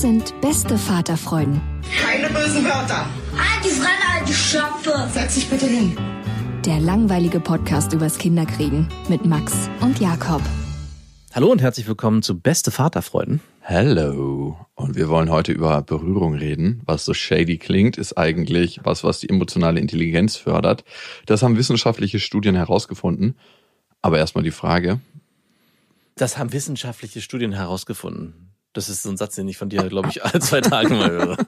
Das sind beste Vaterfreuden. Keine bösen Wörter. Die Fremde, alte Schöpfe! Setz dich bitte hin. Der langweilige Podcast übers Kinderkriegen mit Max und Jakob. Hallo und herzlich willkommen zu Beste Vaterfreuden. Hello. Und wir wollen heute über Berührung reden. Was so shady klingt, ist eigentlich was, was die emotionale Intelligenz fördert. Das haben wissenschaftliche Studien herausgefunden. Aber erstmal die Frage. Das haben wissenschaftliche Studien herausgefunden. Das ist so ein Satz, den ich von dir, glaube ich, alle zwei Tage mal höre.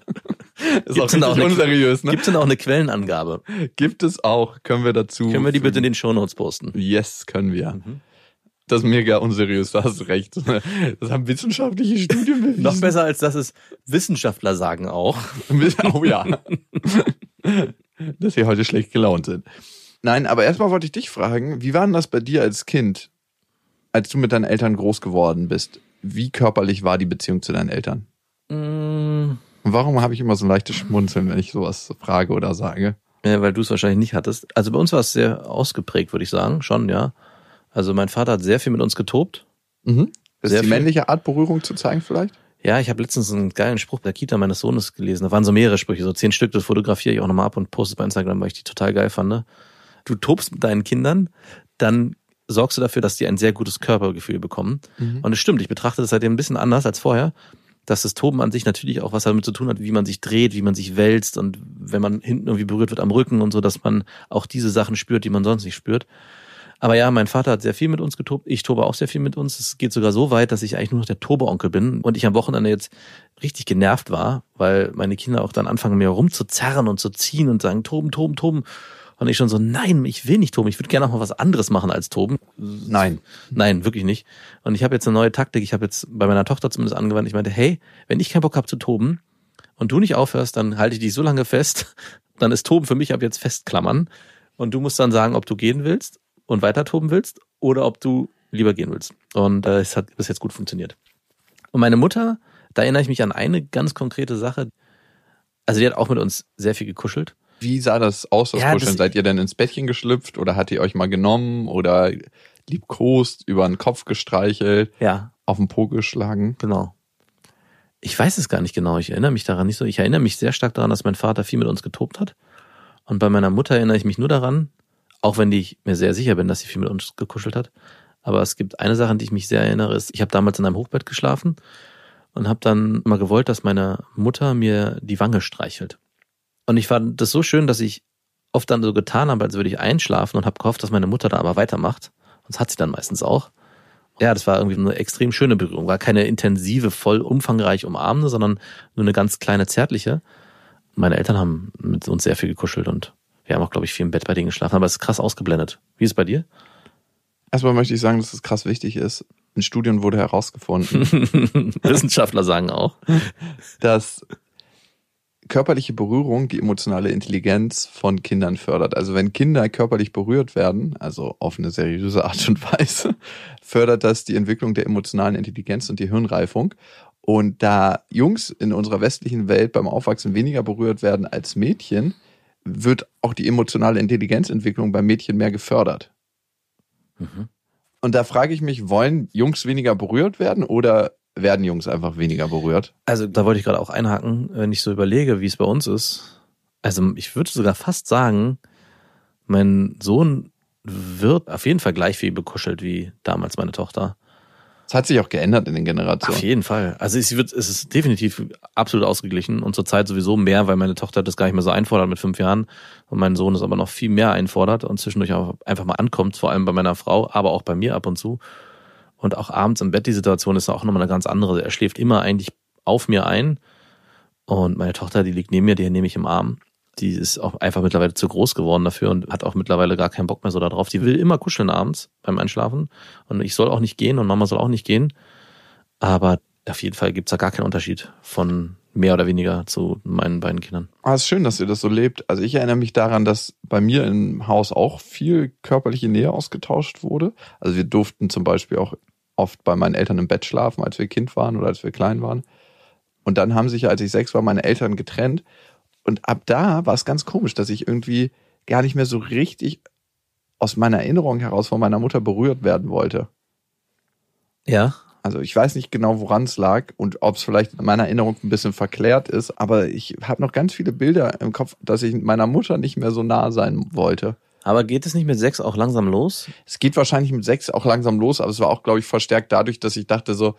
Ist Gibt's denn auch eine- unseriös, ne? Gibt es denn auch eine Quellenangabe? Gibt es auch. Können wir dazu. Können wir die bitte in den Shownotes posten? Yes, können wir. Mhm. Das ist mega unseriös, da hast du recht. Das haben wissenschaftliche Studien bewiesen. Noch besser als das ist, Wissenschaftler sagen auch. Oh ja. Dass sie heute schlecht gelaunt sind. Nein, aber erstmal wollte ich dich fragen, wie war denn das bei dir als Kind, als du mit deinen Eltern groß geworden bist? Wie körperlich war die Beziehung zu deinen Eltern? Mm, Und warum habe ich immer so ein leichtes Schmunzeln, wenn ich sowas frage oder sage? Ja, weil du es wahrscheinlich nicht hattest. Also bei uns war es sehr ausgeprägt, würde ich sagen, schon, ja. Also mein Vater hat sehr viel mit uns getobt. Mhm. Das Sehr ist die viel. männliche Art, Berührung zu zeigen vielleicht? Ja, ich habe letztens einen geilen Spruch der Kita meines Sohnes gelesen. Da waren so mehrere Sprüche, so zehn Stück, das fotografiere ich auch nochmal ab und poste es bei Instagram, weil ich die total geil fand. ne? Du tobst mit deinen Kindern, dann sorgst du dafür, dass die ein sehr gutes Körpergefühl bekommen. Und es stimmt, ich betrachte das seitdem ein bisschen anders als vorher, dass das Toben an sich natürlich auch was damit zu tun hat, wie man sich dreht, wie man sich wälzt und wenn man hinten irgendwie berührt wird am Rücken und so, dass man auch diese Sachen spürt, die man sonst nicht spürt. Aber ja, mein Vater hat sehr viel mit uns getobt. Ich tobe auch sehr viel mit uns. Es geht sogar so weit, dass ich eigentlich nur noch der Tobeonkel bin und ich am Wochenende jetzt richtig genervt war, weil meine Kinder auch dann anfangen, mir rumzuzerren und zu ziehen und sagen, toben, toben, toben. Und ich schon so, nein, ich will nicht toben. Ich würde gerne auch mal was anderes machen als toben. Nein. Nein, wirklich nicht. Und ich habe jetzt eine neue Taktik. Ich habe jetzt bei meiner Tochter zumindest angewandt. Ich meinte, hey, wenn ich keinen Bock habe zu toben und du nicht aufhörst, dann halte ich dich so lange fest. Dann ist Toben für mich ab jetzt festklammern. Und du musst dann sagen, ob du gehen willst und weiter toben willst oder ob du lieber gehen willst. Und äh, es hat bis jetzt gut funktioniert. Und meine Mutter, da erinnere ich mich an eine ganz konkrete Sache. Also die hat auch mit uns sehr viel gekuschelt. Wie sah das aus, das Ja, Kuscheln? das- Seid ihr denn ins Bettchen geschlüpft oder hat ihr euch mal genommen oder liebkost, über den Kopf gestreichelt, Ja, auf den Po geschlagen? Genau. Ich weiß es gar nicht genau. Ich erinnere mich daran nicht so. Ich erinnere mich sehr stark daran, dass mein Vater viel mit uns getobt hat. Und bei meiner Mutter erinnere ich mich nur daran, auch wenn ich mir sehr sicher bin, dass sie viel mit uns gekuschelt hat. Aber es gibt eine Sache, an die ich mich sehr erinnere, ist, ich habe damals in einem Hochbett geschlafen und habe dann immer gewollt, dass meine Mutter mir die Wange streichelt. Und ich fand das so schön, dass ich oft dann so getan habe, als würde ich einschlafen und habe gehofft, dass meine Mutter da aber weitermacht. Und das hat sie dann meistens auch. Ja, das war irgendwie eine extrem schöne Berührung. War keine intensive, voll umfangreich umarmende, sondern nur eine ganz kleine, zärtliche. Meine Eltern haben mit uns sehr viel gekuschelt und wir haben auch, glaube ich, viel im Bett bei denen geschlafen, aber es ist krass ausgeblendet. Wie ist es bei dir? Erstmal möchte ich sagen, dass es krass wichtig ist. In Studien wurde herausgefunden, Wissenschaftler sagen auch. dass körperliche Berührung die emotionale Intelligenz von Kindern fördert. Also wenn Kinder körperlich berührt werden, also auf eine seriöse Art und Weise, fördert das die Entwicklung der emotionalen Intelligenz und die Hirnreifung. Und da Jungs in unserer westlichen Welt beim Aufwachsen weniger berührt werden als Mädchen, wird auch die emotionale Intelligenzentwicklung beim Mädchen mehr gefördert. Mhm. Und da frage ich mich, wollen Jungs weniger berührt werden oder werden Jungs einfach weniger berührt? Also da wollte ich gerade auch einhaken, wenn ich so überlege, wie es bei uns ist. Also ich würde sogar fast sagen, mein Sohn wird auf jeden Fall gleich viel bekuschelt wie damals meine Tochter. Es hat sich auch geändert in den Generationen. Auf jeden Fall. Also es, wird, es ist definitiv absolut ausgeglichen und zurzeit sowieso mehr, weil meine Tochter das gar nicht mehr so einfordert mit fünf Jahren und mein Sohn es aber noch viel mehr einfordert und zwischendurch auch einfach mal ankommt, vor allem bei meiner Frau, aber auch bei mir ab und zu. Und auch abends im Bett, die Situation ist auch nochmal eine ganz andere. Er schläft immer eigentlich auf mir ein und meine Tochter, die liegt neben mir, die nehme ich im Arm die ist auch einfach mittlerweile zu groß geworden dafür und hat auch mittlerweile gar keinen Bock mehr so darauf. Die will immer kuscheln abends beim Einschlafen und ich soll auch nicht gehen und Mama soll auch nicht gehen. Aber auf jeden Fall gibt's da gar keinen Unterschied von mehr oder weniger zu meinen beiden Kindern. Ah, ist schön, dass ihr das so lebt. Also ich erinnere mich daran, dass bei mir im Haus auch viel körperliche Nähe ausgetauscht wurde. Also wir durften zum Beispiel auch oft bei meinen Eltern im Bett schlafen, als wir Kind waren oder als wir klein waren. Und dann haben sich, als ich sechs war, meine Eltern getrennt. Und ab da war es ganz komisch, dass ich irgendwie gar nicht mehr so richtig aus meiner Erinnerung heraus von meiner Mutter berührt werden wollte. Ja. Also ich weiß nicht genau, woran es lag und ob es vielleicht in meiner Erinnerung ein bisschen verklärt ist, aber ich habe noch ganz viele Bilder im Kopf, dass ich meiner Mutter nicht mehr so nah sein wollte. Aber geht es nicht mit sechs auch langsam los? Es geht wahrscheinlich mit sechs auch langsam los, aber es war auch, glaube ich, verstärkt dadurch, dass ich dachte so,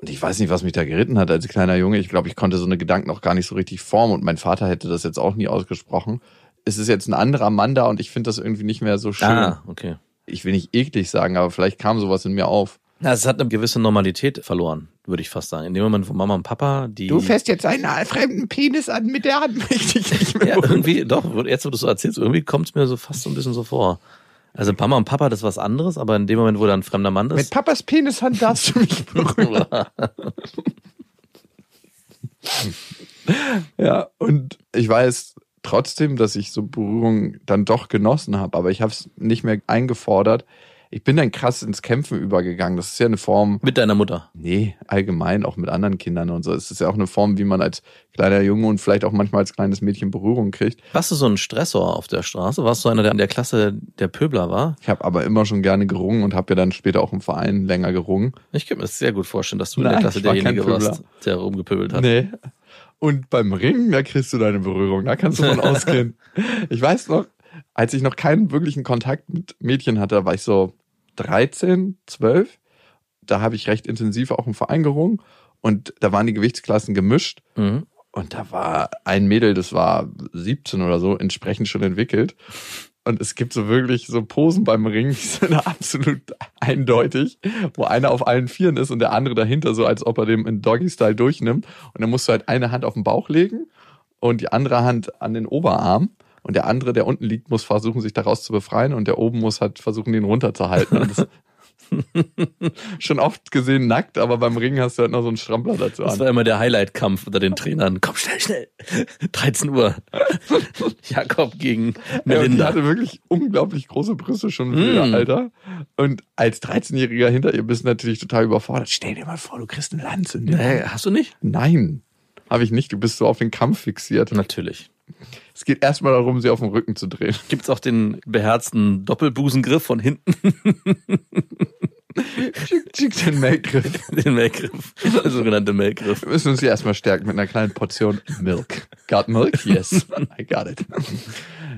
und ich weiß nicht, was mich da geritten hat als kleiner Junge. Ich glaube, ich konnte so eine Gedanken auch gar nicht so richtig formen und mein Vater hätte das jetzt auch nie ausgesprochen. Es ist jetzt ein anderer Mann da und ich finde das irgendwie nicht mehr so schön. Ah, okay. Ich will nicht eklig sagen, aber vielleicht kam sowas in mir auf. Ja, es hat eine gewisse Normalität verloren, würde ich fast sagen. In dem Moment, wo Mama und Papa, die. Du fährst jetzt einen fremden Penis an mit der Hand, ich nicht mehr. ja, irgendwie, doch, jetzt, wo du es so erzählst, irgendwie kommt es mir so fast so ein bisschen so vor. Also Mama und Papa, das ist was anderes, aber in dem Moment, wo da ein fremder Mann ist. Mit Papas Penishand darfst du mich berühren. ja, und ich weiß trotzdem, dass ich so Berührung dann doch genossen habe, aber ich habe es nicht mehr eingefordert, ich bin dann krass ins Kämpfen übergegangen. Das ist ja eine Form. Mit deiner Mutter? Nee, allgemein, auch mit anderen Kindern und so. Es ist ja auch eine Form, wie man als kleiner Junge und vielleicht auch manchmal als kleines Mädchen Berührung kriegt. Warst du so ein Stressor auf der Straße? Warst du einer, der in der Klasse der Pöbler war? Ich habe aber immer schon gerne gerungen und habe ja dann später auch im Verein länger gerungen. Ich könnte mir das sehr gut vorstellen, dass du Nein, in der Klasse derjenige warst, der rumgepöbelt hat. Nee. Und beim Ringen, da kriegst du deine Berührung. Da kannst du von ausgehen. Ich weiß noch, als ich noch keinen wirklichen Kontakt mit Mädchen hatte, war ich so 13, 12. Da habe ich recht intensiv auch im Verein gerungen und da waren die Gewichtsklassen gemischt. Mhm. Und da war ein Mädel, das war 17 oder so, entsprechend schon entwickelt. Und es gibt so wirklich so Posen beim Ring, die sind absolut eindeutig, wo einer auf allen Vieren ist und der andere dahinter, so als ob er dem in Doggy-Style durchnimmt. Und dann musst du halt eine Hand auf den Bauch legen und die andere Hand an den Oberarm. Und der andere, der unten liegt, muss versuchen, sich daraus zu befreien und der oben muss halt versuchen, den runterzuhalten. schon oft gesehen nackt, aber beim Ringen hast du halt noch so einen Strampler dazu an. Das war immer der Highlight-Kampf unter den Trainern. Komm schnell, schnell. 13 Uhr. Jakob gegen Melinda. Ja, die hatte wirklich unglaublich große Brüste schon für mm. Alter. Und als 13-Jähriger hinter ihr bist du natürlich total überfordert. Stell dir mal vor, du kriegst einen Lanz in dir. Hey, hast du nicht? Nein. Habe ich nicht. Du bist so auf den Kampf fixiert. Natürlich. Es geht erstmal darum, sie auf den Rücken zu drehen. Gibt es auch den beherzten Doppelbusengriff von hinten? den Melkgriff. Den Melkgriff. Der sogenannte Melkgriff. Wir müssen uns hier erstmal stärken mit einer kleinen Portion Milk. Got Milk? Yes. I got it.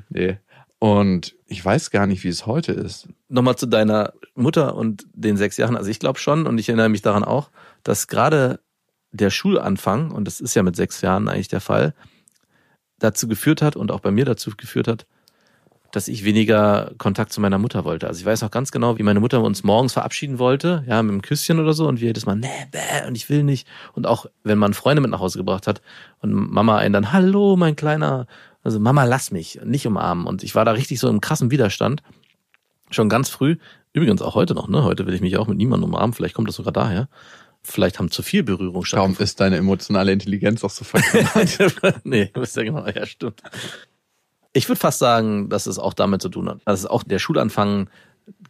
Nee. Und ich weiß gar nicht, wie es heute ist. Nochmal zu deiner Mutter und den sechs Jahren. Also ich glaube schon, und ich erinnere mich daran auch, dass gerade der Schulanfang, und das ist ja mit sechs Jahren eigentlich der Fall, dazu geführt hat und auch bei mir dazu geführt hat, dass ich weniger Kontakt zu meiner Mutter wollte. Also ich weiß noch ganz genau, wie meine Mutter uns morgens verabschieden wollte, ja, mit einem Küsschen oder so und wir jedes Mal, nee, bäh, und ich will nicht. Und auch, wenn man Freunde mit nach Hause gebracht hat und Mama einen dann, hallo, mein Kleiner, also Mama, lass mich, nicht umarmen. Und ich war da richtig so im krassen Widerstand, schon ganz früh. Übrigens auch heute noch, ne? Heute will ich mich auch mit niemandem umarmen, vielleicht kommt das sogar daher vielleicht haben zu viel Berührung stattgefunden. Warum ist deine emotionale Intelligenz auch so verkehrt? nee, wisst ja genau, ja, stimmt. Ich würde fast sagen, dass es auch damit zu tun hat. Dass es auch der Schulanfang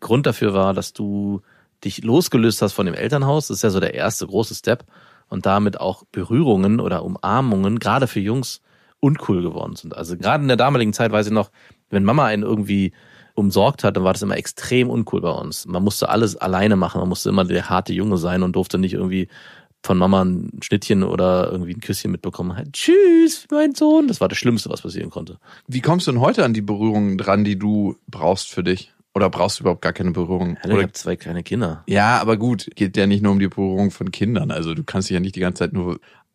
Grund dafür war, dass du dich losgelöst hast von dem Elternhaus. Das ist ja so der erste große Step. Und damit auch Berührungen oder Umarmungen, gerade für Jungs, uncool geworden sind. Also gerade in der damaligen Zeit weiß ich noch, wenn Mama einen irgendwie umsorgt hat, dann war das immer extrem uncool bei uns. Man musste alles alleine machen, man musste immer der harte Junge sein und durfte nicht irgendwie von Mama ein Schnittchen oder irgendwie ein Küsschen mitbekommen hat. Tschüss, mein Sohn. Das war das Schlimmste, was passieren konnte. Wie kommst du denn heute an die Berührungen dran, die du brauchst für dich? Oder brauchst du überhaupt gar keine Berührung? Hallo, ich Oder, habe zwei kleine Kinder. ja, aber gut, geht ja nicht nur um die Berührung von Kindern. Also du kannst dich ja nicht die ganze Zeit nur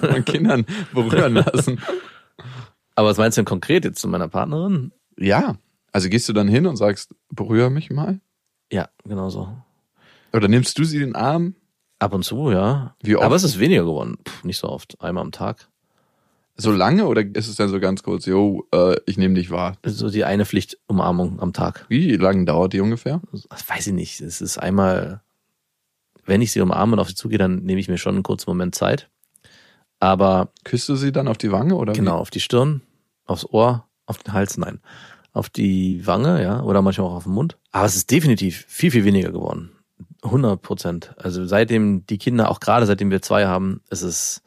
von Kindern berühren lassen. Aber was meinst du denn konkret jetzt zu meiner Partnerin? Ja, also gehst du dann hin und sagst, berühre mich mal? Ja, genau so. Oder nimmst du sie den Arm? Ab und zu, ja. Wie oft? Aber es ist weniger geworden. Puh, nicht so oft. Einmal am Tag. So lange oder ist es dann so ganz kurz, yo, äh, ich nehme dich wahr? So die eine Pflichtumarmung am Tag. Wie lange dauert die ungefähr? Das weiß ich nicht. Es ist einmal, wenn ich sie umarme und auf sie zugehe, dann nehme ich mir schon einen kurzen Moment Zeit. Aber Küsst du sie dann auf die Wange oder? genau, auf die Stirn, aufs Ohr, auf den Hals, nein. Auf die Wange, ja, oder manchmal auch auf den Mund. Aber es ist definitiv viel, viel weniger geworden. 100 Prozent. Also seitdem die Kinder, auch gerade seitdem wir zwei haben, ist es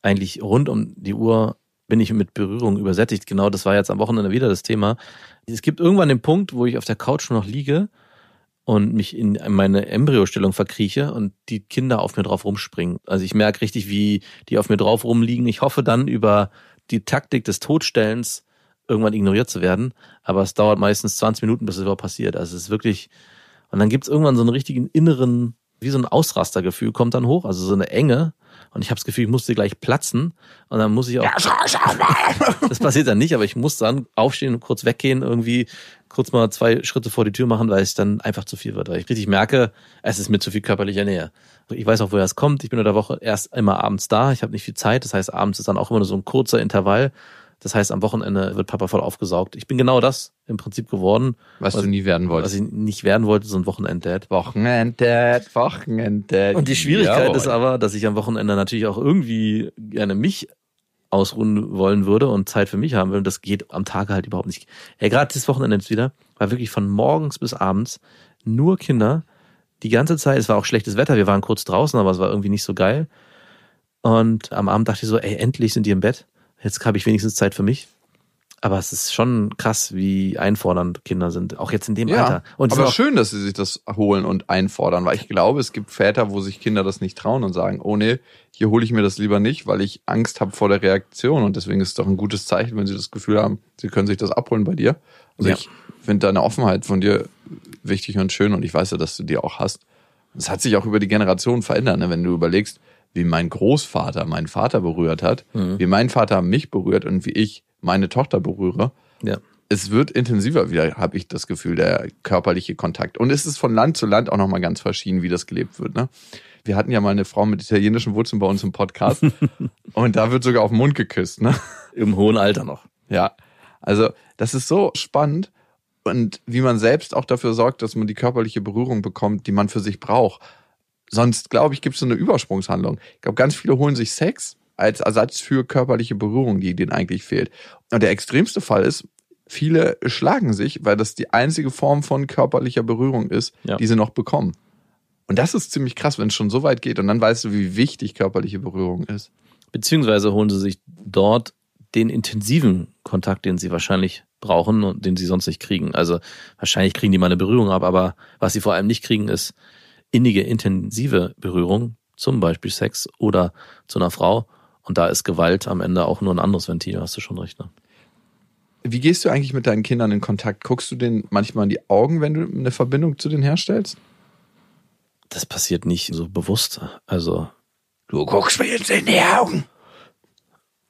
eigentlich rund um die Uhr bin ich mit Berührung übersättigt. Genau, das war jetzt am Wochenende wieder das Thema. Es gibt irgendwann den Punkt, wo ich auf der Couch nur noch liege und mich in meine Embryostellung verkrieche und die Kinder auf mir drauf rumspringen. Also ich merke richtig, wie die auf mir drauf rumliegen. Ich hoffe dann über die Taktik des Todstellens irgendwann ignoriert zu werden. Aber es dauert meistens 20 Minuten, bis es überhaupt passiert. Also es ist wirklich, und dann gibt es irgendwann so einen richtigen inneren, wie so ein Ausrastergefühl kommt dann hoch, also so eine Enge. Und ich habe das Gefühl, ich musste gleich platzen. Und dann muss ich auch. das passiert dann nicht, aber ich muss dann aufstehen und kurz weggehen, irgendwie kurz mal zwei Schritte vor die Tür machen, weil es dann einfach zu viel wird. Weil ich richtig merke, es ist mir zu viel körperlicher Nähe. Ich weiß auch, woher es kommt. Ich bin in der Woche erst immer abends da. Ich habe nicht viel Zeit. Das heißt, abends ist dann auch immer nur so ein kurzer Intervall. Das heißt, am Wochenende wird Papa voll aufgesaugt. Ich bin genau das im Prinzip geworden, Was du nie werden was wolltest. ich nicht werden wollte, so ein Wochenenddad. Wochenenddad, Wochenenddad. Und die Schwierigkeit Jawohl. ist aber, dass ich am Wochenende natürlich auch irgendwie gerne mich ausruhen wollen würde und Zeit für mich haben will. Und das geht am Tage halt überhaupt nicht. Ja, gerade dieses Wochenende jetzt wieder, war wirklich von morgens bis abends nur Kinder. Die ganze Zeit, es war auch schlechtes Wetter, wir waren kurz draußen, aber es war irgendwie nicht so geil. Und am Abend dachte ich so, ey, endlich sind die im Bett. Jetzt habe ich wenigstens Zeit für mich. Aber es ist schon krass, wie einfordernd Kinder sind, auch jetzt in dem Ja, Alter. Und aber schön, dass sie sich das holen und einfordern, weil ich glaube, es gibt Väter, wo sich Kinder das nicht trauen und sagen, oh nee, hier hole ich mir das lieber nicht, weil ich Angst habe vor der Reaktion und deswegen ist es doch ein gutes Zeichen, wenn sie das Gefühl haben, sie können sich das abholen bei dir. Also Ja. ich finde deine Offenheit von dir wichtig und schön und ich weiß ja, dass du die auch hast. Es hat sich auch über die Generationen verändert, ne? wenn du überlegst, wie mein Großvater meinen Vater berührt hat, Mhm. wie mein Vater mich berührt und wie ich meine Tochter berühre ja. es wird intensiver wieder, habe ich das Gefühl, der körperliche Kontakt. Und es ist von Land zu Land auch nochmal ganz verschieden, wie das gelebt wird. Ne? Wir hatten ja mal eine Frau mit italienischen Wurzeln bei uns im Podcast und da wird sogar auf den Mund geküsst. Ne? Im hohen Alter noch. Ja, also das ist so spannend und wie man selbst auch dafür sorgt, dass man die körperliche Berührung bekommt, die man für sich braucht. Sonst, glaube ich, gibt es so eine Übersprungshandlung. Ich glaube, ganz viele holen sich Sex als Ersatz für körperliche Berührung, die denen eigentlich fehlt. Und der extremste Fall ist, viele schlagen sich, weil das die einzige Form von körperlicher Berührung ist, Ja. die sie noch bekommen. Und das ist ziemlich krass, wenn es schon so weit geht. Und dann weißt du, wie wichtig körperliche Berührung ist. Beziehungsweise holen sie sich dort den intensiven Kontakt, den sie wahrscheinlich brauchen und den sie sonst nicht kriegen. Also wahrscheinlich kriegen die mal eine Berührung ab, aber was sie vor allem nicht kriegen, ist innige, intensive Berührung, zum Beispiel Sex oder zu einer Frau. Und da ist Gewalt am Ende auch nur ein anderes Ventil, hast du schon recht. Ne? Wie gehst du eigentlich mit deinen Kindern in Kontakt? Guckst du denen manchmal in die Augen, wenn du eine Verbindung zu denen herstellst? Das passiert nicht so bewusst. Also Du guckst mir jetzt in die Augen.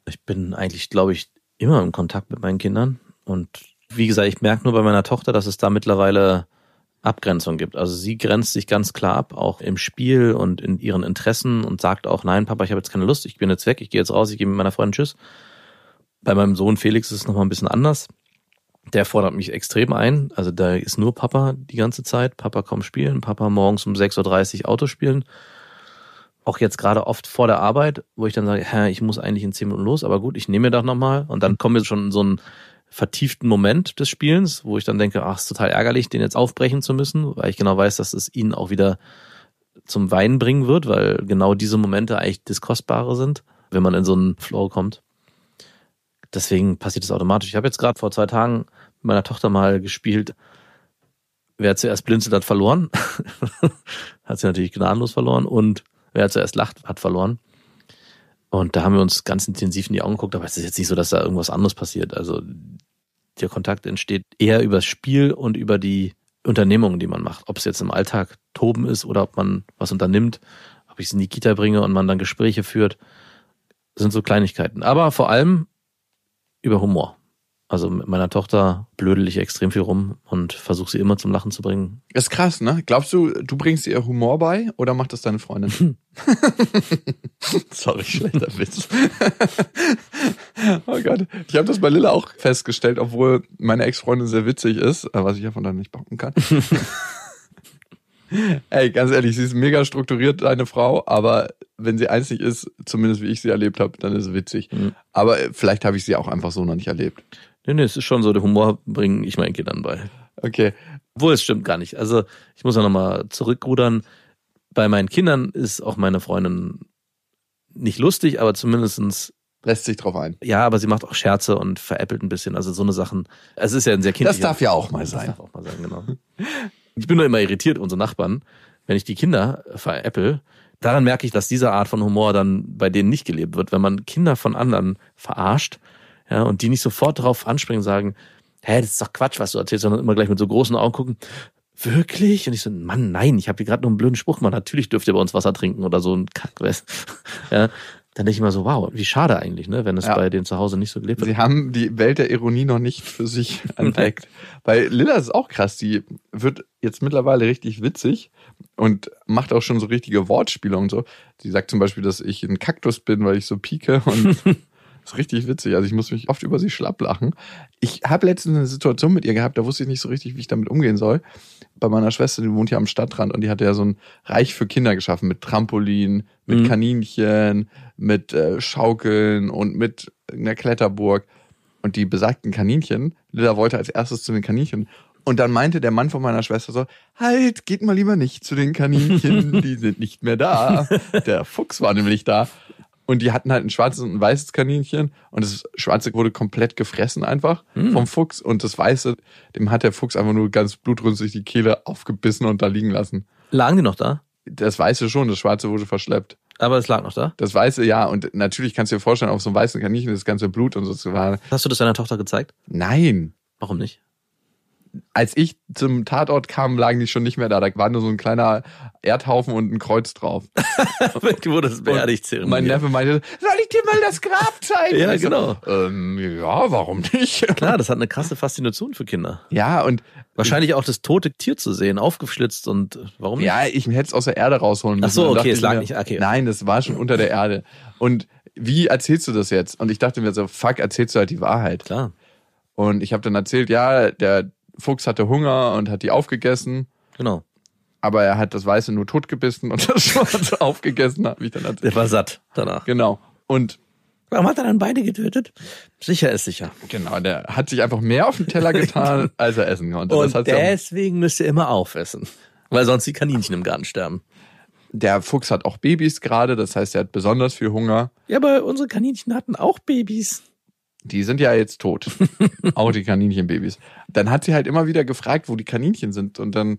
ich bin eigentlich, glaube ich, immer im Kontakt mit meinen Kindern. Und wie gesagt, ich merke nur bei meiner Tochter, dass es da mittlerweile Abgrenzung gibt. Also sie grenzt sich ganz klar ab, auch im Spiel und in ihren Interessen und sagt auch, nein, Papa, ich habe jetzt keine Lust, ich bin jetzt weg, ich gehe jetzt raus, ich gehe mit meiner Freundin Tschüss. Bei meinem Sohn Felix ist es nochmal ein bisschen anders. Der fordert mich extrem ein. Also da ist nur Papa die ganze Zeit. Papa komm spielen, Papa morgens um 6.30 Uhr Auto spielen. Auch jetzt gerade oft vor der Arbeit, wo ich dann sage, hä, ich muss eigentlich in 10 Minuten los, aber gut, ich nehme mir doch nochmal. Und dann kommen wir schon in so einen vertieften Moment des Spielens, wo ich dann denke, ach, ist total ärgerlich, den jetzt aufbrechen zu müssen, weil ich genau weiß, dass es ihn auch wieder zum Weinen bringen wird, weil genau diese Momente eigentlich das Kostbare sind, wenn man in so einen Flow kommt. Deswegen passiert es automatisch. Ich habe jetzt gerade vor zwei Tagen mit meiner Tochter mal gespielt, wer zuerst blinzelt, hat verloren. hat sie natürlich gnadenlos verloren. Und wer zuerst lacht, hat verloren. Und da haben wir uns ganz intensiv in die Augen geguckt, aber es ist jetzt nicht so, dass da irgendwas anderes passiert. Also der Kontakt entsteht eher übers Spiel und über die Unternehmungen, die man macht. Ob es jetzt im Alltag Toben ist oder ob man was unternimmt, ob ich es in die Kita bringe und man dann Gespräche führt, sind so Kleinigkeiten. Aber vor allem über Humor. Also mit meiner Tochter blödel ich extrem viel rum und versuche sie immer zum Lachen zu bringen. Ist krass, ne? Glaubst du, du bringst ihr Humor bei oder macht das deine Freundin? Sorry, schlechter Witz. oh Gott. Ich habe das bei Lilla auch festgestellt, obwohl meine Ex-Freundin sehr witzig ist, äh, was ich ja von dann nicht behaupten kann. Ey, ganz ehrlich, sie ist mega strukturiert, deine Frau, aber wenn sie nicht ist, zumindest wie ich sie erlebt habe, dann ist es witzig. Mhm. Aber äh, vielleicht habe ich sie auch einfach so noch nicht erlebt. Nee, nee, es ist schon so, der Humor bringe ich meinen Kindern bei. Okay. Obwohl, es stimmt gar nicht. Also ich muss ja nochmal zurückrudern. Bei meinen Kindern ist auch meine Freundin nicht lustig, aber zumindestens Lässt sich drauf ein. ja, aber sie macht auch Scherze und veräppelt ein bisschen. Also so eine Sachen. Es ist ja ein sehr Das kindlicher. darf ja auch mal Das sein. darf auch mal sein, genau. Ich bin nur immer irritiert, unsere Nachbarn, wenn ich die Kinder veräpple. Daran merke ich, dass diese Art von Humor dann bei denen nicht gelebt wird. Wenn man Kinder von anderen verarscht, ja, und die nicht sofort darauf anspringen und sagen, hä, das ist doch Quatsch, was du erzählst, sondern immer gleich mit so großen Augen gucken, wirklich? Und ich so, Mann, nein, ich habe hier gerade nur einen blöden Spruch, man, natürlich dürft ihr bei uns Wasser trinken oder so ein Kack, weißt Ja, dann denke ich immer so, wow, wie schade eigentlich, ne, wenn es Ja. bei denen zu Hause nicht so gelebt wird. Sie haben die Welt der Ironie noch nicht für sich entdeckt. Bei Lilla ist es auch krass. Die wird jetzt mittlerweile richtig witzig und macht auch schon so richtige Wortspiele und so. Sie sagt zum Beispiel, dass ich ein Kaktus bin, weil ich so pieke und ist richtig witzig. Also ich muss mich oft über sie schlapp lachen. Ich habe letztens eine Situation mit ihr gehabt, da wusste ich nicht so richtig, wie ich damit umgehen soll. Bei meiner Schwester, die wohnt ja am Stadtrand und die hatte ja so ein Reich für Kinder geschaffen mit Trampolin, mit Mhm. Kaninchen, mit äh, Schaukeln und mit einer Kletterburg. Und die besagten Kaninchen, Lilla wollte als erstes zu den Kaninchen. Und dann meinte der Mann von meiner Schwester so, halt, geht mal lieber nicht zu den Kaninchen, die sind nicht mehr da. Der Fuchs war nämlich da. Und die hatten halt ein schwarzes und ein weißes Kaninchen. Und das schwarze wurde komplett gefressen einfach vom Fuchs. Und das weiße, dem hat der Fuchs einfach nur ganz blutrünstig die Kehle aufgebissen und da liegen lassen. Lagen die noch da? Das weiße schon, das schwarze wurde verschleppt. Aber es lag noch da. Das weiße ja. Und natürlich kannst du dir vorstellen, auf so einem weißen Kaninchen das ganze Blut und so war. Hast du das deiner Tochter gezeigt? Nein. Warum nicht? Als ich zum Tatort kam, lagen die schon nicht mehr da. Da war nur so ein kleiner Erdhaufen und ein Kreuz drauf. wurde das beerdigt Und mein Neffe meinte, soll ich dir mal das Grab zeigen? Ja, Ich so, genau. ähm, ja, warum nicht? Klar, das hat eine krasse Faszination für Kinder. Ja, und Wahrscheinlich auch das tote Tier zu sehen, aufgeschlitzt und äh, warum nicht? ja, ich hätte es aus der Erde rausholen müssen. Ach so, okay, es lag mir, nicht- okay. Nein, das war schon unter der Erde. Und wie erzählst du das jetzt? Und ich dachte mir so, fuck, erzählst du halt die Wahrheit. Klar, Und ich habe dann erzählt, ja, der Fuchs hatte Hunger und hat die aufgegessen. genau. Aber er hat das Weiße nur totgebissen und das Schwarze aufgegessen, habe ich dann erzählt. Der war satt danach. Genau. Und Warum hat er dann beide getötet? Sicher ist sicher. genau, der hat sich einfach mehr auf den Teller getan, als er essen konnte. Und Das hat's ja, deswegen müsst ihr immer aufessen. Weil sonst die Kaninchen im Garten sterben. der Fuchs hat auch Babys gerade, das heißt, er hat besonders viel Hunger. Ja, aber unsere Kaninchen hatten auch Babys. Die sind ja jetzt tot. auch die Kaninchenbabys. Dann hat sie halt immer wieder gefragt, wo die Kaninchen sind. Und dann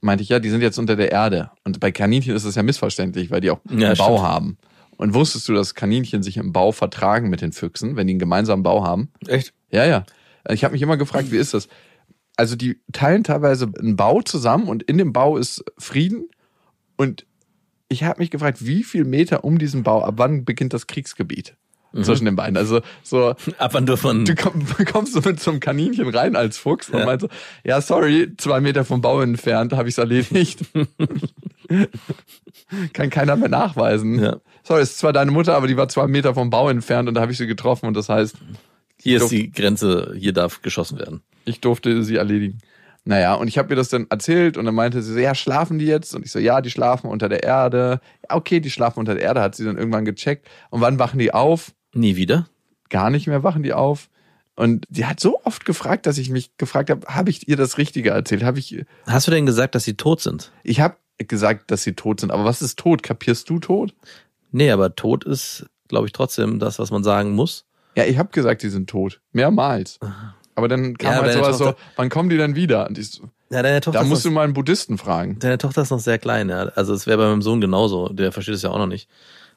meinte ich, ja, die sind jetzt unter der Erde. Und bei Kaninchen ist es ja missverständlich, weil die auch Ja, einen Bau stimmt. haben. Und wusstest du, dass Kaninchen sich im Bau vertragen mit den Füchsen, wenn die einen gemeinsamen Bau haben? Echt? Ja, ja. Ich habe mich immer gefragt, wie ist das? Also die teilen teilweise einen Bau zusammen und in dem Bau ist Frieden. Und ich habe mich gefragt, wie viel Meter um diesen Bau, ab wann beginnt das Kriegsgebiet zwischen den beiden? Also so, Ab wann dürfen man... du komm, kommst so mit so einem Kaninchen rein als Fuchs und Ja. meinst so, ja, sorry, zwei Meter vom Bau entfernt habe ich's erledigt. Kann keiner mehr nachweisen. Ja. Sorry, es ist zwar deine Mutter, aber die war zwei Meter vom Bau entfernt und da habe ich sie getroffen und das heißt, Hier ist die Grenze, hier darf geschossen werden. ich durfte sie erledigen. Naja, und ich habe ihr das dann erzählt und dann meinte sie so, ja, schlafen die jetzt? Und ich so, ja, die schlafen unter der Erde. Ja, okay, die schlafen unter der Erde, hat sie dann irgendwann gecheckt. Und wann wachen die auf? Nie wieder? Gar nicht mehr wachen die auf. Und sie hat so oft gefragt, dass ich mich gefragt habe, habe ich ihr das Richtige erzählt? Habe ich, Hast du denn gesagt, dass sie tot sind? ich habe gesagt, dass sie tot sind. Aber was ist tot? Kapierst du tot? Nee, aber tot ist, glaube ich, trotzdem das, was man sagen muss. Ja, ich habe gesagt, die sind tot. Mehrmals. Aber dann kam Ja, halt sowas so, wann kommen die denn wieder? Und ich so, Ja, deine Tochter Da musst du noch, mal einen Buddhisten fragen. deine Tochter ist noch sehr klein, ja. Also es wäre bei meinem Sohn genauso. Der versteht es ja auch noch nicht.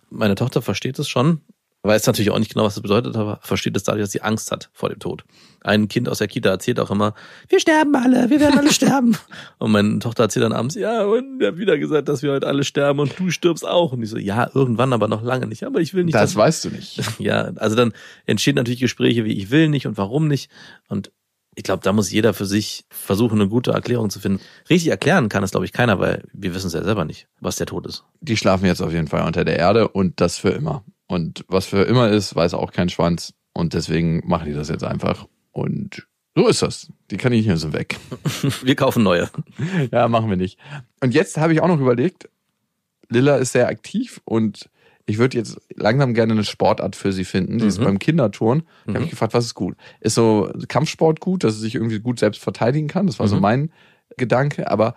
Meine Tochter versteht es schon, weiß natürlich auch nicht genau, was das bedeutet, aber versteht es dadurch, dass sie Angst hat vor dem Tod. Ein Kind aus der Kita erzählt auch immer, wir sterben alle, wir werden alle sterben. Und meine Tochter erzählt dann abends, ja, und wir haben wieder gesagt, dass wir heute alle sterben und du stirbst auch. Und ich so, ja, irgendwann, aber noch lange nicht. Aber ich will nicht. Das dass- weißt du nicht. ja, also dann entstehen natürlich Gespräche wie ich will nicht und warum nicht. Und ich glaube, da muss jeder für sich versuchen, eine gute Erklärung zu finden. Richtig erklären kann es, glaube ich, keiner, weil wir wissen es ja selber nicht, was der Tod ist. Die schlafen jetzt auf jeden Fall unter der Erde und das für immer. Und was für immer ist, weiß auch kein Schwanz. Und deswegen machen die das jetzt einfach. Und so ist das. Die Kaninchen sind weg. Wir kaufen neue. Ja, machen wir nicht. Und jetzt habe ich auch noch überlegt, Lilla ist sehr aktiv und ich würde jetzt langsam gerne eine Sportart für sie finden. Die ist Mhm. beim Kinderturnen. Ich habe Mhm. mich gefragt, was ist gut? Ist so Kampfsport gut, dass sie sich irgendwie gut selbst verteidigen kann? Das war so Mhm. mein Gedanke. Aber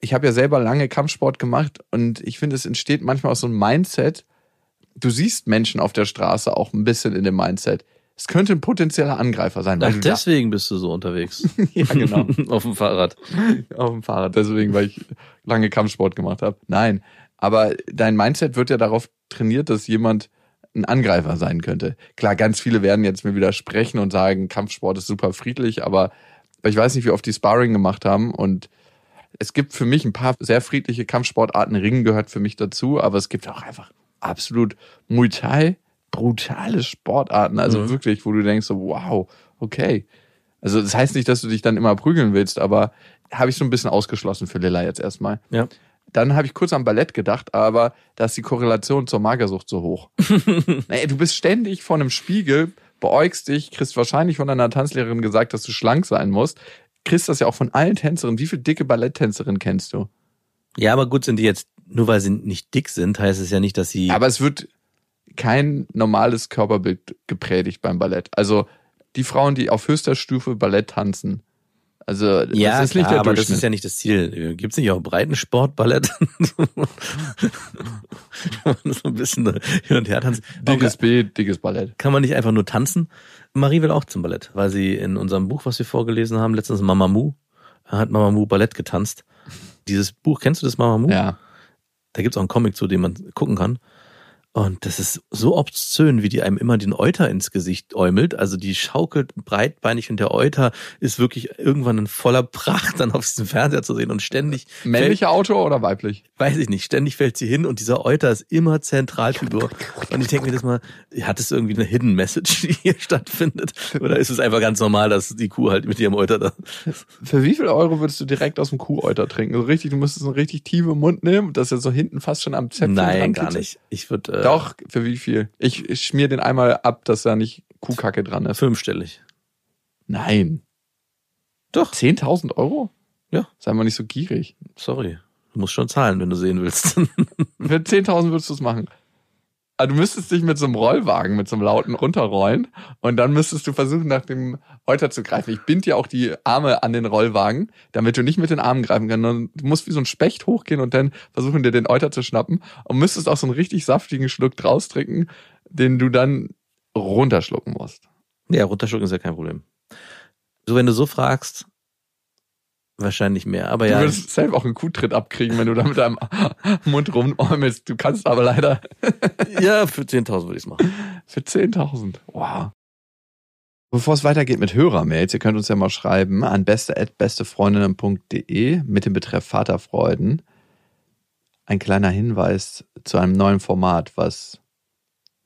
ich habe ja selber lange Kampfsport gemacht und ich finde, es entsteht manchmal aus so einem Mindset. Du siehst Menschen auf der Straße auch ein bisschen in dem Mindset. Es könnte ein potenzieller Angreifer sein. Ach, deswegen bist du so unterwegs. ja, genau. Auf dem Fahrrad. auf dem Fahrrad, deswegen, weil ich lange Kampfsport gemacht habe. Nein, aber dein Mindset wird ja darauf trainiert, dass jemand ein Angreifer sein könnte. Klar, ganz viele werden jetzt mir widersprechen und sagen, Kampfsport ist super friedlich, aber ich weiß nicht, wie oft die Sparring gemacht haben und es gibt für mich ein paar sehr friedliche Kampfsportarten. Ringen gehört für mich dazu, aber es gibt auch einfach absolut Muay Thai, brutale Sportarten. Also Mhm. wirklich, wo du denkst so, wow, okay. Also das heißt nicht, dass du dich dann immer prügeln willst, aber habe ich so ein bisschen ausgeschlossen für Lilla jetzt erstmal. Ja. Dann habe ich kurz am Ballett gedacht, aber da ist die Korrelation zur Magersucht so hoch. naja, du bist ständig vor einem Spiegel, beäugst dich, kriegst wahrscheinlich von deiner Tanzlehrerin gesagt, dass du schlank sein musst. Kriegst das ja auch von allen Tänzerinnen. Wie viele dicke Balletttänzerinnen kennst du? Ja, aber gut sind die jetzt, nur weil sie nicht dick sind, heißt es ja nicht, dass sie. Aber es wird kein normales Körperbild gepredigt beim Ballett. Also die Frauen, die auf höchster Stufe Ballett tanzen. Also ja, das ist nicht klar, der aber das ist ja nicht das Ziel. Gibt's nicht auch Breitensport, Ballett? so ein bisschen hin und her tanzen. dickes B, dickes Ballett. Kann man nicht einfach nur tanzen? Marie will auch zum Ballett, weil sie in unserem Buch, was wir vorgelesen haben, letztens Mamamoo, hat Mamamoo Ballett getanzt. Dieses Buch, kennst du das Mamamoo? Ja. Da gibt's auch einen Comic zu, den man gucken kann. Und das ist so obszön, wie die einem immer den Euter ins Gesicht äumelt. Also die schaukelt breitbeinig und der Euter ist wirklich irgendwann in voller Pracht dann auf diesem Fernseher zu sehen und ständig Männlicher Autor oder weiblich? weiß ich nicht, ständig fällt sie hin und dieser Euter ist immer Zentralfigur. Und ich denke mir das mal, hat es irgendwie eine Hidden Message, die hier stattfindet? Oder ist es einfach ganz normal, dass die Kuh halt mit ihrem Euter da. Für wie viel Euro würdest du direkt aus dem Kuhäuter trinken? So richtig, du müsstest einen richtig tiefen Mund nehmen, dass er so hinten fast schon am Zäpfchen Nein, gar nicht. Ich würde äh, Doch, für wie viel? Ich, ich schmier den einmal ab, dass da nicht Kuhkacke dran ist. fünfstellig. Nein. Doch. 10.000 Euro? Ja. Sei mal nicht so gierig. Sorry. Du musst schon zahlen, wenn du sehen willst. Für 10.000 würdest du es machen. Also du müsstest dich mit so einem Rollwagen, mit so einem lauten runterrollen und dann müsstest du versuchen, nach dem Euter zu greifen. Ich bind dir auch die Arme an den Rollwagen, damit du nicht mit den Armen greifen kannst. Du musst wie so ein Specht hochgehen und dann versuchen, dir den Euter zu schnappen und müsstest auch so einen richtig saftigen Schluck draus trinken, den du dann runterschlucken musst. ja, runterschlucken ist ja kein Problem. So, wenn du so fragst, wahrscheinlich mehr. Aber Du ja, würdest selbst auch einen Kuhtritt abkriegen, wenn du da mit deinem Mund rumäumelst. Du kannst aber leider ja, für 10.000 würde ich es machen. Für 10.000. Wow. Bevor es weitergeht mit Hörermails, ihr könnt uns ja mal schreiben an beste.bestefreundinnen.de mit dem Betreff Vaterfreuden. Ein kleiner Hinweis zu einem neuen Format, was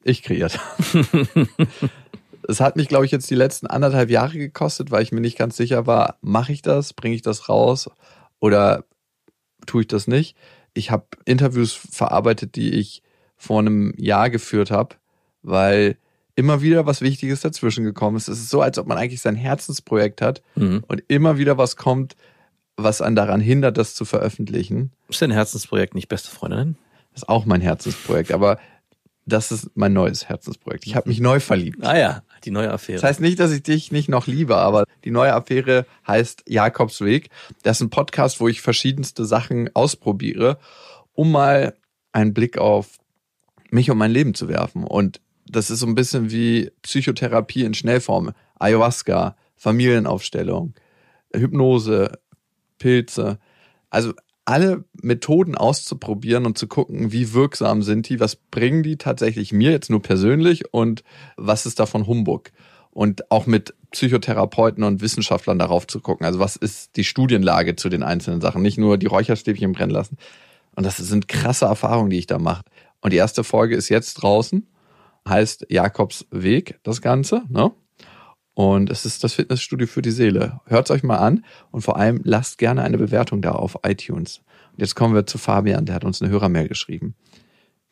ich kreiert habe. Es hat mich, glaube ich, jetzt die letzten anderthalb Jahre gekostet, weil ich mir nicht ganz sicher war, mache ich das, bringe ich das raus oder tue ich das nicht. Ich habe Interviews verarbeitet, die ich vor einem Jahr geführt habe, weil immer wieder was Wichtiges dazwischen gekommen ist. Es ist so, als ob man eigentlich sein Herzensprojekt hat Mhm. und immer wieder was kommt, was einen daran hindert, das zu veröffentlichen. Ist dein Herzensprojekt nicht beste Freundin? Das ist auch mein Herzensprojekt, aber das ist mein neues Herzensprojekt. Ich habe mich neu verliebt. Ah ja, die neue Affäre. Das heißt nicht, dass ich dich nicht noch liebe, aber die neue Affäre heißt Jakobsweg. Das ist ein Podcast, wo ich verschiedenste Sachen ausprobiere, um mal einen Blick auf mich und mein Leben zu werfen. Und das ist so ein bisschen wie Psychotherapie in Schnellform. Ayahuasca, Familienaufstellung, Hypnose, Pilze. Also alle Methoden auszuprobieren und zu gucken, wie wirksam sind die, was bringen die tatsächlich mir jetzt nur persönlich und was ist davon Humbug. Und auch mit Psychotherapeuten und Wissenschaftlern darauf zu gucken. Also was ist die Studienlage zu den einzelnen Sachen? Nicht nur die Räucherstäbchen brennen lassen. Und das sind krasse Erfahrungen, die ich da mache. Und die erste Folge ist jetzt draußen, heißt Jakobs Weg, das Ganze. Ne? Und es ist das Fitnessstudio für die Seele. Hört es euch mal an und vor allem lasst gerne eine Bewertung da auf iTunes. Und jetzt kommen wir zu Fabian, der hat uns eine Hörermail geschrieben.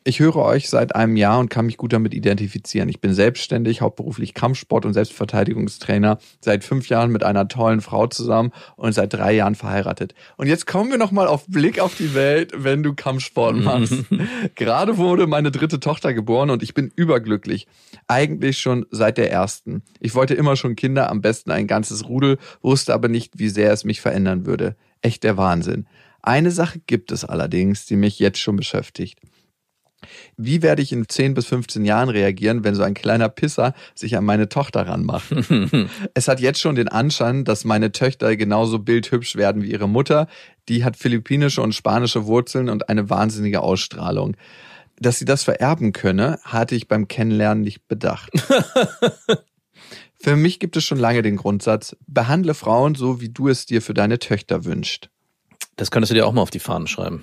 Ich höre euch seit einem Jahr und kann mich gut damit identifizieren. Ich bin selbstständig, hauptberuflich Kampfsport- und Selbstverteidigungstrainer, seit fünf Jahren mit einer tollen Frau zusammen und seit drei Jahren verheiratet. Und jetzt kommen wir nochmal auf Blick auf die Welt, wenn du Kampfsport machst. Gerade wurde meine dritte Tochter geboren und ich bin überglücklich. Eigentlich schon seit der ersten. Ich wollte immer schon Kinder, am besten ein ganzes Rudel, wusste aber nicht, wie sehr es mich verändern würde. Echt der Wahnsinn. Eine Sache gibt es allerdings, die mich jetzt schon beschäftigt. Wie werde ich in 10 bis 15 Jahren reagieren, wenn so ein kleiner Pisser sich an meine Tochter ranmacht? es hat jetzt schon den Anschein, dass meine Töchter genauso bildhübsch werden wie ihre Mutter. Die hat philippinische und spanische Wurzeln und eine wahnsinnige Ausstrahlung. Dass sie das vererben könne, hatte ich beim Kennenlernen nicht bedacht. Für mich gibt es schon lange den Grundsatz, behandle Frauen so, wie du es dir für deine Töchter wünschst. Das könntest du dir auch mal auf die Fahnen schreiben.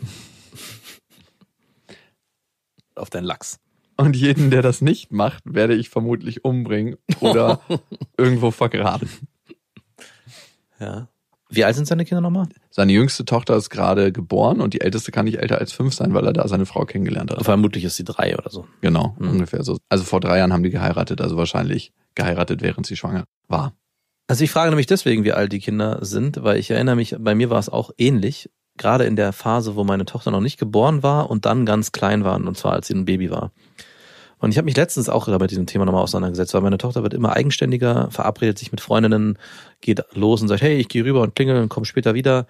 Auf deinen Lachs. Und jeden, der das nicht macht, werde ich vermutlich umbringen oder irgendwo vergraben. Ja. Wie alt sind seine Kinder nochmal? Seine jüngste Tochter ist gerade geboren und die älteste kann nicht älter als fünf sein, weil er da seine Frau kennengelernt hat. Vermutlich ist sie drei oder so. Genau, Mhm. ungefähr so. Also vor drei Jahren haben die geheiratet, also wahrscheinlich geheiratet, während sie schwanger war. Also ich frage nämlich deswegen, wie alt die Kinder sind, weil ich erinnere mich, bei mir war es auch ähnlich. Gerade in der Phase, wo meine Tochter noch nicht geboren war und dann ganz klein war, und zwar als sie ein Baby war. Und ich habe mich letztens auch mit diesem Thema nochmal auseinandergesetzt, weil meine Tochter wird immer eigenständiger, verabredet sich mit Freundinnen, geht los und sagt, hey, ich gehe rüber und klingel und komme später wieder.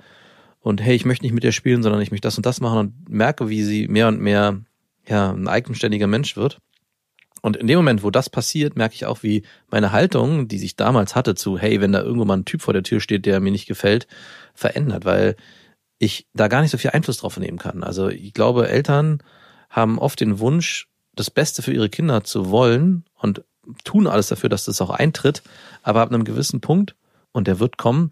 Und hey, ich möchte nicht mit dir spielen, sondern ich möchte das und das machen und merke, wie sie mehr und mehr ja, ein eigenständiger Mensch wird. Und in dem Moment, wo das passiert, merke ich auch, wie meine Haltung, die sich damals hatte zu, hey, wenn da irgendwo mal ein Typ vor der Tür steht, der mir nicht gefällt, verändert, weil ich da gar nicht so viel Einfluss drauf nehmen kann. Also ich glaube, Eltern haben oft den Wunsch, das Beste für ihre Kinder zu wollen und tun alles dafür, dass das auch eintritt. Aber ab einem gewissen Punkt, und der wird kommen,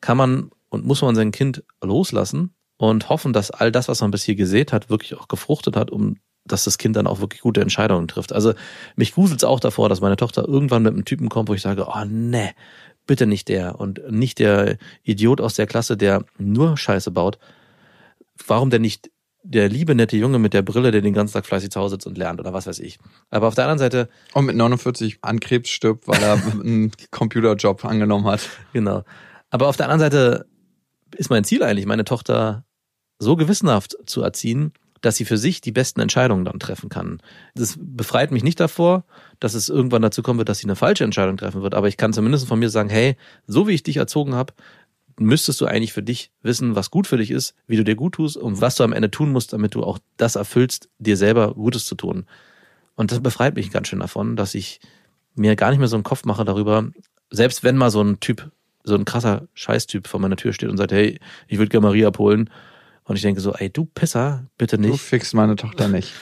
kann man und muss man sein Kind loslassen und hoffen, dass all das, was man bis hier gesät hat, wirklich auch gefruchtet hat, um dass das Kind dann auch wirklich gute Entscheidungen trifft. Also mich gruselt's auch davor, dass meine Tochter irgendwann mit einem Typen kommt, wo ich sage, oh ne, bitte nicht der und nicht der Idiot aus der Klasse, der nur Scheiße baut. Warum denn nicht der liebe, nette Junge mit der Brille, der den ganzen Tag fleißig zu Hause sitzt und lernt oder was weiß ich. Aber auf der anderen Seite, Und mit 49 an Krebs stirbt, weil er einen Computerjob angenommen hat. genau. Aber auf der anderen Seite ist mein Ziel eigentlich, meine Tochter so gewissenhaft zu erziehen, dass sie für sich die besten Entscheidungen dann treffen kann. Das befreit mich nicht davor, dass es irgendwann dazu kommen wird, dass sie eine falsche Entscheidung treffen wird. Aber ich kann zumindest von mir sagen, hey, so wie ich dich erzogen habe, müsstest du eigentlich für dich wissen, was gut für dich ist, wie du dir gut tust und was du am Ende tun musst, damit du auch das erfüllst, dir selber Gutes zu tun. Und das befreit mich ganz schön davon, dass ich mir gar nicht mehr so einen Kopf mache darüber, selbst wenn mal so ein Typ, so ein krasser Scheißtyp vor meiner Tür steht und sagt, hey, ich würde gerne Marie abholen. Und ich denke so, ey, du Pisser, bitte Du nicht. fixst meine Tochter nicht.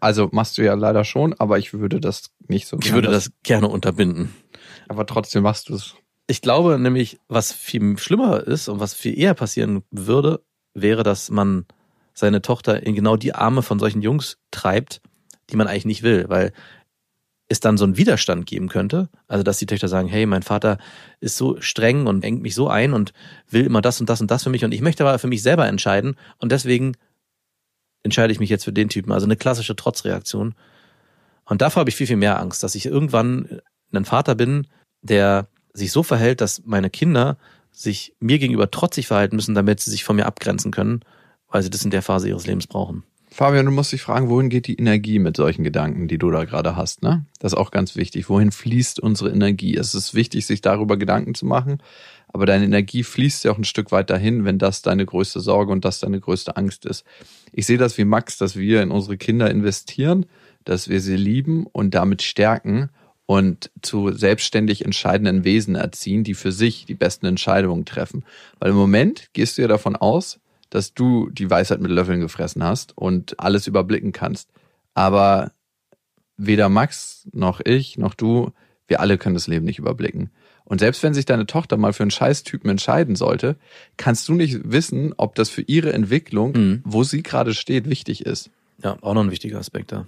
Also machst du ja leider schon, aber ich würde das nicht so Ich würde das gerne unterbinden. Aber trotzdem machst du es. Ich glaube nämlich, was viel schlimmer ist und was viel eher passieren würde, wäre, dass man seine Tochter in genau die Arme von solchen Jungs treibt, die man eigentlich nicht will, weil es dann so einen Widerstand geben könnte. Also, dass die Töchter sagen, hey, mein Vater ist so streng und engt mich so ein und will immer das und das und das für mich und ich möchte aber für mich selber entscheiden und deswegen entscheide ich mich jetzt für den Typen. Also eine klassische Trotzreaktion. Und davor habe ich viel, viel mehr Angst, dass ich irgendwann ein Vater bin, der sich so verhält, dass meine Kinder sich mir gegenüber trotzig verhalten müssen, damit sie sich von mir abgrenzen können, weil sie das in der Phase ihres Lebens brauchen. Fabian, du musst dich fragen, wohin geht die Energie mit solchen Gedanken, die du da gerade hast, ne? Das ist auch ganz wichtig. Wohin fließt unsere Energie? Es ist wichtig, sich darüber Gedanken zu machen, aber deine Energie fließt ja auch ein Stück weit dahin, wenn das deine größte Sorge und das deine größte Angst ist. Ich sehe das wie Max, dass wir in unsere Kinder investieren, dass wir sie lieben und damit stärken und zu selbstständig entscheidenden Wesen erziehen, die für sich die besten Entscheidungen treffen. Weil im Moment gehst du ja davon aus, dass du die Weisheit mit Löffeln gefressen hast und alles überblicken kannst. Aber weder Max noch ich noch du, wir alle können das Leben nicht überblicken. Und selbst wenn sich deine Tochter mal für einen Scheißtypen entscheiden sollte, kannst du nicht wissen, ob das für ihre Entwicklung, Mhm. wo sie gerade steht, wichtig ist. Ja, auch noch ein wichtiger Aspekt da.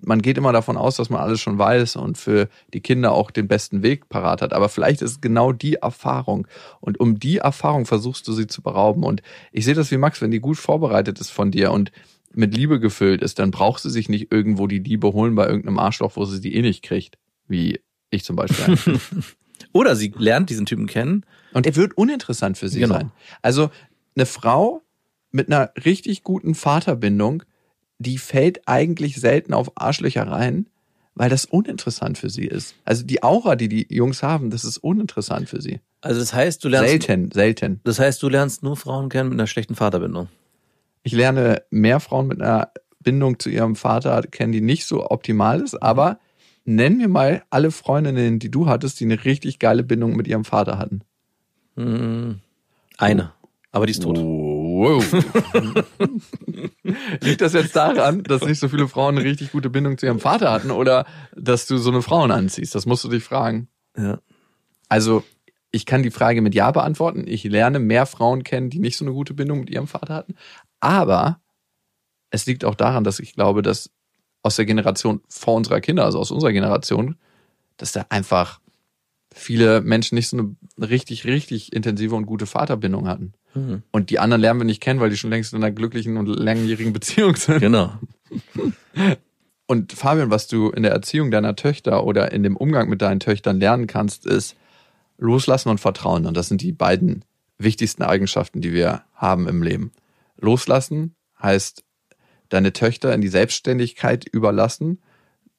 Man geht immer davon aus, dass man alles schon weiß und für die Kinder auch den besten Weg parat hat. Aber vielleicht ist es genau die Erfahrung. Und um die Erfahrung versuchst du sie zu berauben. Und ich sehe das wie Max, wenn die gut vorbereitet ist von dir und mit Liebe gefüllt ist, dann braucht sie sich nicht irgendwo die Liebe holen bei irgendeinem Arschloch, wo sie die eh nicht kriegt. Wie ich zum Beispiel. Oder sie lernt diesen Typen kennen. Und er wird uninteressant für sie Genau. sein. Also eine Frau mit einer richtig guten Vaterbindung, die fällt eigentlich selten auf Arschlöcher rein, weil das uninteressant für sie ist. Also die Aura, die die Jungs haben, das ist uninteressant für sie. Also das heißt, du lernst. Selten, selten. Das heißt, du lernst nur Frauen kennen mit einer schlechten Vaterbindung. Ich lerne mehr Frauen mit einer Bindung zu ihrem Vater kennen, die nicht so optimal ist, aber nenn mir mal alle Freundinnen, die du hattest, die eine richtig geile Bindung mit ihrem Vater hatten. Hm, Eine. Aber die ist tot. Wow. Liegt das jetzt daran, dass nicht so viele Frauen eine richtig gute Bindung zu ihrem Vater hatten oder dass du so eine Frauen anziehst? Das musst du dich fragen. Ja. Also, ich kann die Frage mit Ja beantworten. Ich lerne mehr Frauen kennen, die nicht so eine gute Bindung mit ihrem Vater hatten. Aber es liegt auch daran, dass ich glaube, dass aus der Generation vor unserer Kinder, also aus unserer Generation, dass da einfach viele Menschen nicht so eine richtig, richtig intensive und gute Vaterbindung hatten. Hm. Und die anderen lernen wir nicht kennen, weil die schon längst in einer glücklichen und langjährigen Beziehung sind. Genau. Und Fabian, was du in der Erziehung deiner Töchter oder in dem Umgang mit deinen Töchtern lernen kannst, ist loslassen und vertrauen. Und das sind die beiden wichtigsten Eigenschaften, die wir haben im Leben. Loslassen heißt, deine Töchter in die Selbstständigkeit überlassen,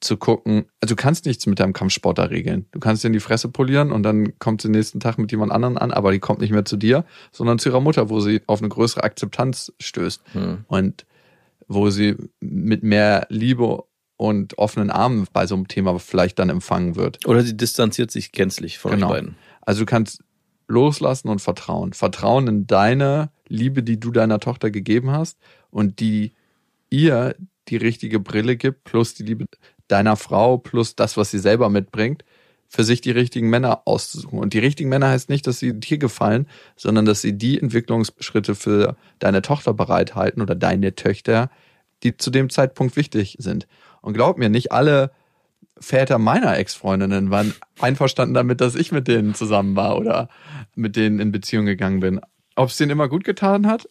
zu gucken, also du kannst nichts mit deinem Kampfsportler regeln. Du kannst dir in die Fresse polieren und dann kommt sie nächsten Tag mit jemand anderen an, aber die kommt nicht mehr zu dir, sondern zu ihrer Mutter, wo sie auf eine größere Akzeptanz stößt. Hm. Und wo sie mit mehr Liebe und offenen Armen bei so einem Thema vielleicht dann empfangen wird. Oder sie distanziert sich gänzlich von Genau. euch beiden. Also du kannst loslassen und vertrauen. Vertrauen in deine Liebe, die du deiner Tochter gegeben hast und die ihr die richtige Brille gibt, plus die Liebe deiner Frau, plus das, was sie selber mitbringt, für sich die richtigen Männer auszusuchen. Und die richtigen Männer heißt nicht, dass sie dir gefallen, sondern dass sie die Entwicklungsschritte für deine Tochter bereithalten oder deine Töchter, die zu dem Zeitpunkt wichtig sind. Und glaub mir, nicht alle Väter meiner Ex-Freundinnen waren einverstanden damit, dass ich mit denen zusammen war oder mit denen in Beziehung gegangen bin. Ob es denen immer gut getan hat?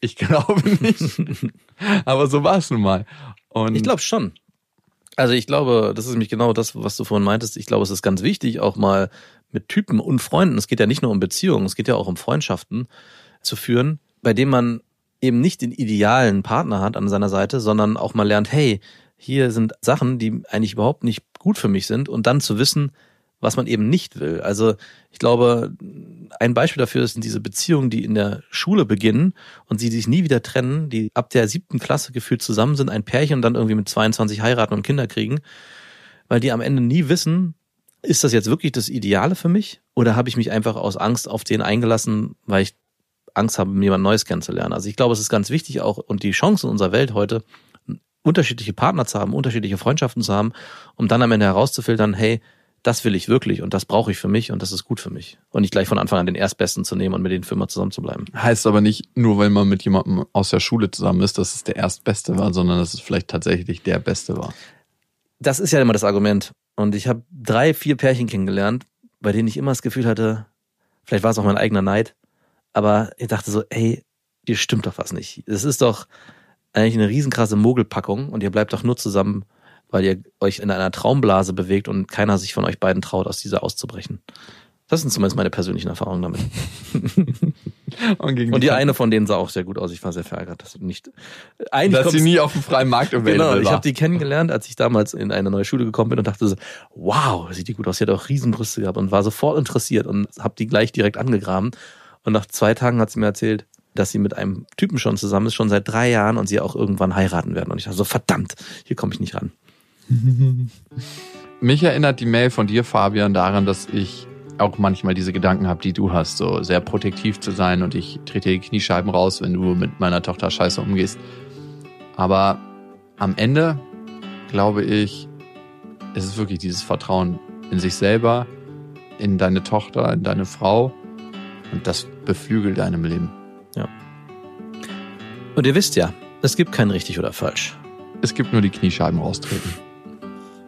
Ich glaube nicht. Aber so war es nun mal. Und Ich glaube schon. Also ich glaube, das ist nämlich genau das, was du vorhin meintest. Ich glaube, es ist ganz wichtig, auch mal mit Typen und Freunden, es geht ja nicht nur um Beziehungen, es geht ja auch um Freundschaften zu führen, bei denen man eben nicht den idealen Partner hat an seiner Seite, sondern auch mal lernt, hey, hier sind Sachen, die eigentlich überhaupt nicht gut für mich sind und dann zu wissen, was man eben nicht will. Also ich glaube, ein Beispiel dafür sind diese Beziehungen, die in der Schule beginnen und sie sich nie wieder trennen, die ab der siebten Klasse gefühlt zusammen sind, ein Pärchen und dann irgendwie mit 22 heiraten und Kinder kriegen, weil die am Ende nie wissen, ist das jetzt wirklich das Ideale für mich oder habe ich mich einfach aus Angst auf den eingelassen, weil ich Angst habe, jemand Neues kennenzulernen. Also ich glaube, es ist ganz wichtig auch und die Chance in unserer Welt heute, unterschiedliche Partner zu haben, unterschiedliche Freundschaften zu haben, um dann am Ende herauszufiltern, hey, das will ich wirklich und das brauche ich für mich und das ist gut für mich. Und nicht gleich von Anfang an den Erstbesten zu nehmen und mit denen für immer zusammen zu bleiben. heißt aber nicht, nur weil man mit jemandem aus der Schule zusammen ist, dass es der Erstbeste war, sondern dass es vielleicht tatsächlich der Beste war. Das ist ja immer das Argument. Und ich habe drei, vier Pärchen kennengelernt, bei denen ich immer das Gefühl hatte, vielleicht war es auch mein eigener Neid, aber ich dachte so, ey, ihr stimmt doch was nicht. Es ist doch eigentlich eine riesenkrasse Mogelpackung und ihr bleibt doch nur zusammen, weil ihr euch in einer Traumblase bewegt und keiner sich von euch beiden traut, aus dieser auszubrechen. Das sind zumindest meine persönlichen Erfahrungen damit. Und, Und die eine von denen sah auch sehr gut aus. Ich war sehr verärgert, dass sie nicht. Eigentlich dass sie nie auf dem freien Markt available Genau, ich war. habe die kennengelernt, als ich damals in eine neue Schule gekommen bin und dachte so, wow, sieht die gut aus. Sie hat auch Riesenbrüste gehabt und war sofort interessiert und habe die gleich direkt angegraben. Und nach zwei Tagen hat sie mir erzählt, dass sie mit einem Typen schon zusammen ist, schon seit drei Jahren und sie auch irgendwann heiraten werden. Und ich dachte so, verdammt, hier komme ich nicht ran. Mich erinnert die Mail von dir, Fabian, daran, dass ich auch manchmal diese Gedanken habe, die du hast, so sehr protektiv zu sein und ich trete die Kniescheiben raus, wenn du mit meiner Tochter scheiße umgehst. Aber am Ende glaube ich, es ist wirklich dieses Vertrauen in sich selber, in deine Tochter, in deine Frau und das beflügelt deinem Leben. Und ihr wisst ja, es gibt kein richtig oder falsch. Es gibt nur die Kniescheiben raustreten.